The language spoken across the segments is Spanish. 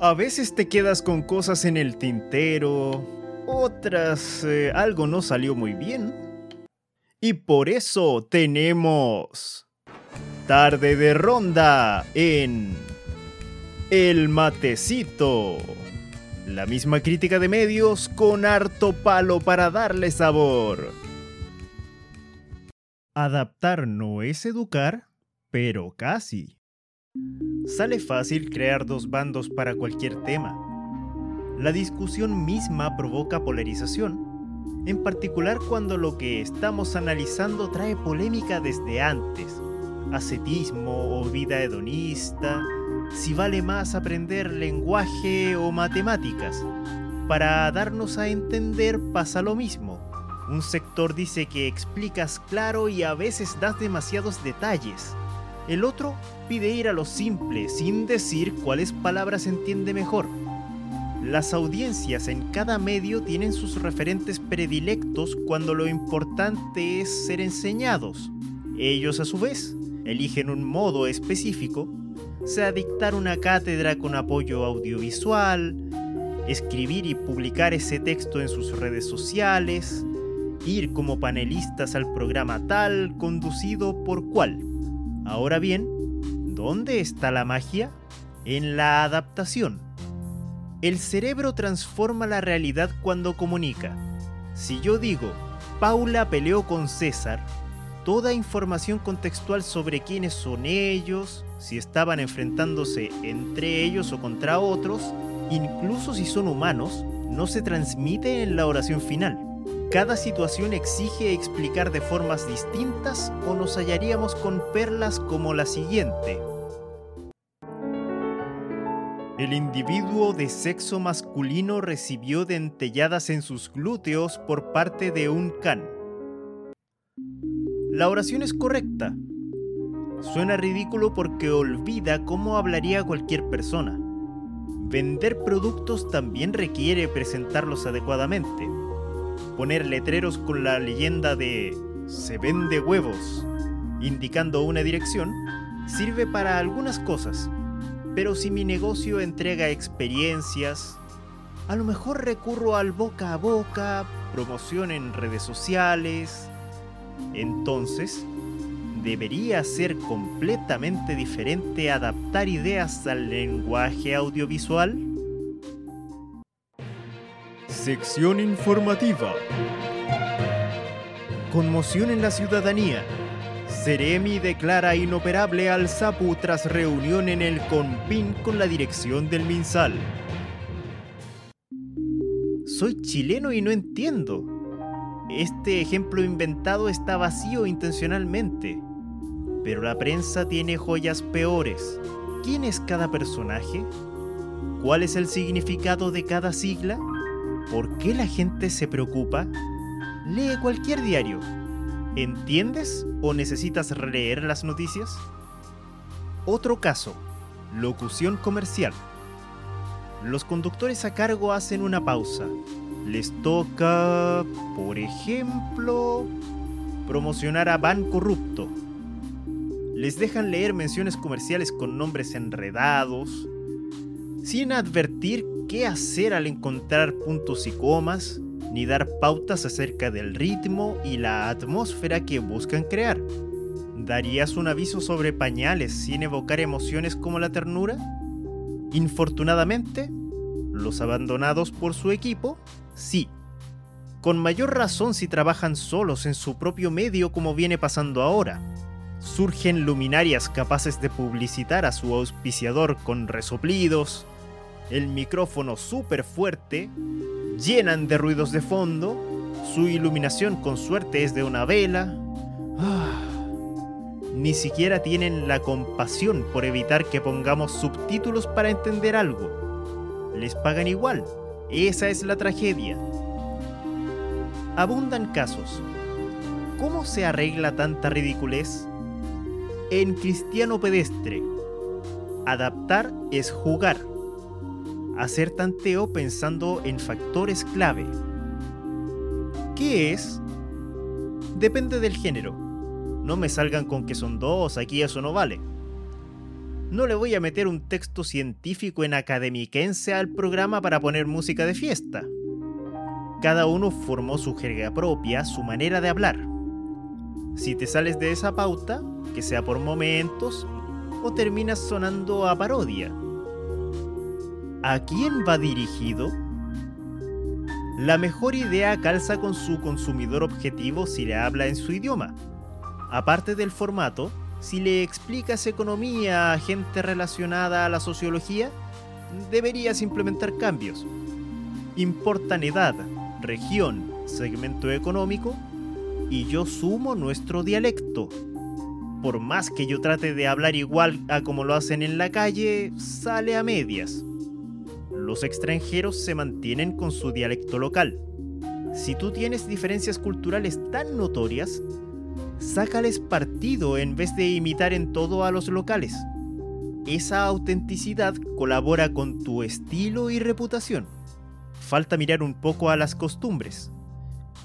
A veces te quedas con cosas en el tintero, otras eh, algo no salió muy bien. Y por eso tenemos tarde de ronda en El Matecito. La misma crítica de medios con harto palo para darle sabor. Adaptar no es educar, pero casi. Sale fácil crear dos bandos para cualquier tema. La discusión misma provoca polarización, en particular cuando lo que estamos analizando trae polémica desde antes. Ascetismo o vida hedonista, si vale más aprender lenguaje o matemáticas. Para darnos a entender pasa lo mismo. Un sector dice que explicas claro y a veces das demasiados detalles. El otro pide ir a lo simple sin decir cuáles palabras entiende mejor. Las audiencias en cada medio tienen sus referentes predilectos cuando lo importante es ser enseñados. Ellos a su vez eligen un modo específico, sea dictar una cátedra con apoyo audiovisual, escribir y publicar ese texto en sus redes sociales, ir como panelistas al programa tal conducido por cual. Ahora bien, ¿dónde está la magia? En la adaptación. El cerebro transforma la realidad cuando comunica. Si yo digo, Paula peleó con César, toda información contextual sobre quiénes son ellos, si estaban enfrentándose entre ellos o contra otros, incluso si son humanos, no se transmite en la oración final. Cada situación exige explicar de formas distintas o nos hallaríamos con perlas como la siguiente. El individuo de sexo masculino recibió dentelladas en sus glúteos por parte de un can. La oración es correcta. Suena ridículo porque olvida cómo hablaría cualquier persona. Vender productos también requiere presentarlos adecuadamente. Poner letreros con la leyenda de se vende huevos, indicando una dirección, sirve para algunas cosas, pero si mi negocio entrega experiencias, a lo mejor recurro al boca a boca, promoción en redes sociales. Entonces, debería ser completamente diferente adaptar ideas al lenguaje audiovisual. Sección informativa. Conmoción en la ciudadanía. Ceremi declara inoperable al SAPU tras reunión en el CONPIN con la dirección del MinSal. Soy chileno y no entiendo. Este ejemplo inventado está vacío intencionalmente. Pero la prensa tiene joyas peores. ¿Quién es cada personaje? ¿Cuál es el significado de cada sigla? ¿Por qué la gente se preocupa? Lee cualquier diario ¿Entiendes o necesitas releer las noticias? Otro caso, locución comercial. Los conductores a cargo hacen una pausa. Les toca, por ejemplo, promocionar a Ban Corrupto. Les dejan leer menciones comerciales con nombres enredados, sin advertir qué hacer al encontrar puntos y comas, ni dar pautas acerca del ritmo y la atmósfera que buscan crear. ¿Darías un aviso sobre pañales sin evocar emociones como la ternura? Infortunadamente, los abandonados por su equipo, sí. Con mayor razón si trabajan solos en su propio medio como viene pasando ahora. Surgen luminarias capaces de publicitar a su auspiciador con resoplidos, el micrófono súper fuerte llenan de ruidos de fondo, su iluminación con suerte es de una vela. Ah, ni siquiera tienen la compasión por evitar que pongamos subtítulos para entender algo. Les pagan igual. Esa es la tragedia. Abundan casos. ¿Cómo se arregla tanta ridiculez? En Cristiano Pedestre, adaptar es jugar hacer tanteo pensando en factores clave. ¿Qué es? Depende del género. No me salgan con que son dos, aquí eso no vale. No le voy a meter un texto científico en academiquense al programa para poner música de fiesta. Cada uno formó su jerga propia, su manera de hablar. Si te sales de esa pauta, que sea por momentos, o terminas sonando a parodia. ¿A quién va dirigido? La mejor idea calza con su consumidor objetivo si le habla en su idioma. Aparte del formato, si le explicas economía a gente relacionada a la sociología, deberías implementar cambios. Importan edad, región, segmento económico y yo sumo nuestro dialecto. Por más que yo trate de hablar igual a como lo hacen en la calle, sale a medias. Los extranjeros se mantienen con su dialecto local. Si tú tienes diferencias culturales tan notorias, sácales partido en vez de imitar en todo a los locales. Esa autenticidad colabora con tu estilo y reputación. Falta mirar un poco a las costumbres.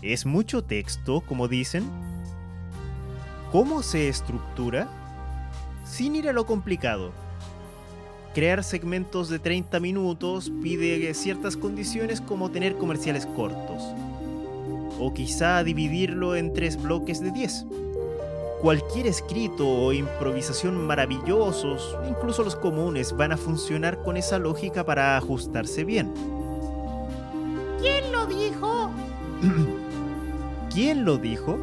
¿Es mucho texto, como dicen? ¿Cómo se estructura? Sin ir a lo complicado. Crear segmentos de 30 minutos pide ciertas condiciones como tener comerciales cortos. O quizá dividirlo en tres bloques de 10 Cualquier escrito o improvisación maravillosos, incluso los comunes, van a funcionar con esa lógica para ajustarse bien. ¿Quién lo dijo? ¿Quién lo dijo?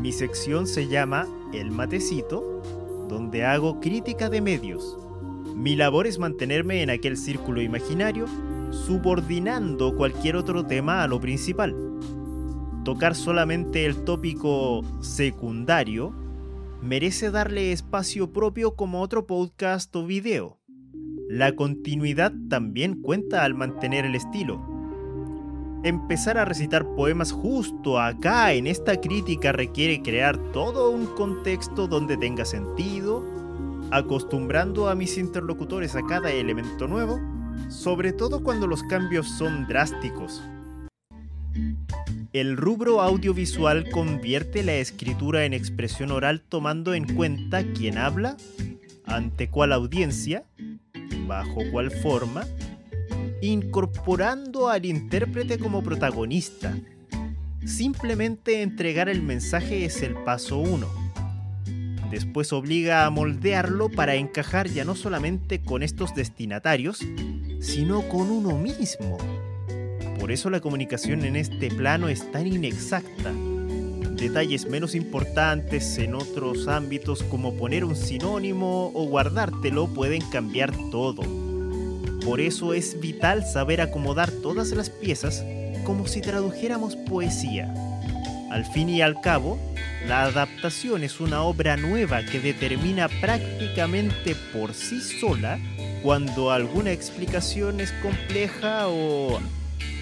Mi sección se llama El Matecito, donde hago crítica de medios. Mi labor es mantenerme en aquel círculo imaginario, subordinando cualquier otro tema a lo principal tocar solamente el tópico secundario merece darle espacio propio como otro podcast o video. La continuidad también cuenta al mantener el estilo. Empezar a recitar poemas justo acá en esta crítica requiere crear todo un contexto donde tenga sentido, acostumbrando a mis interlocutores a cada elemento nuevo, sobre todo cuando los cambios son drásticos. El rubro audiovisual convierte la escritura en expresión oral tomando en cuenta quién habla, ante cuál audiencia, bajo cuál forma, incorporando al intérprete como protagonista. Simplemente entregar el mensaje es el paso uno. Después obliga a moldearlo para encajar ya no solamente con estos destinatarios, sino con uno mismo. Por eso la comunicación en este plano es tan inexacta. Detalles menos importantes en otros ámbitos como poner un sinónimo o guardártelo pueden cambiar todo. Por eso es vital saber acomodar todas las piezas como si tradujéramos poesía. Al fin y al cabo, la adaptación es una obra nueva que determina prácticamente por sí sola cuando alguna explicación es compleja o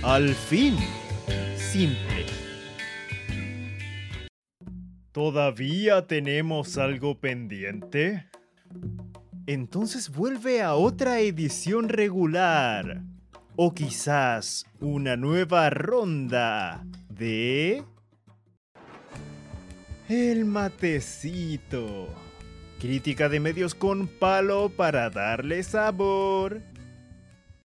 al fin, simple. ¿Todavía tenemos algo pendiente? Entonces vuelve a otra edición regular. O quizás una nueva ronda de... El matecito. Crítica de medios con palo para darle sabor.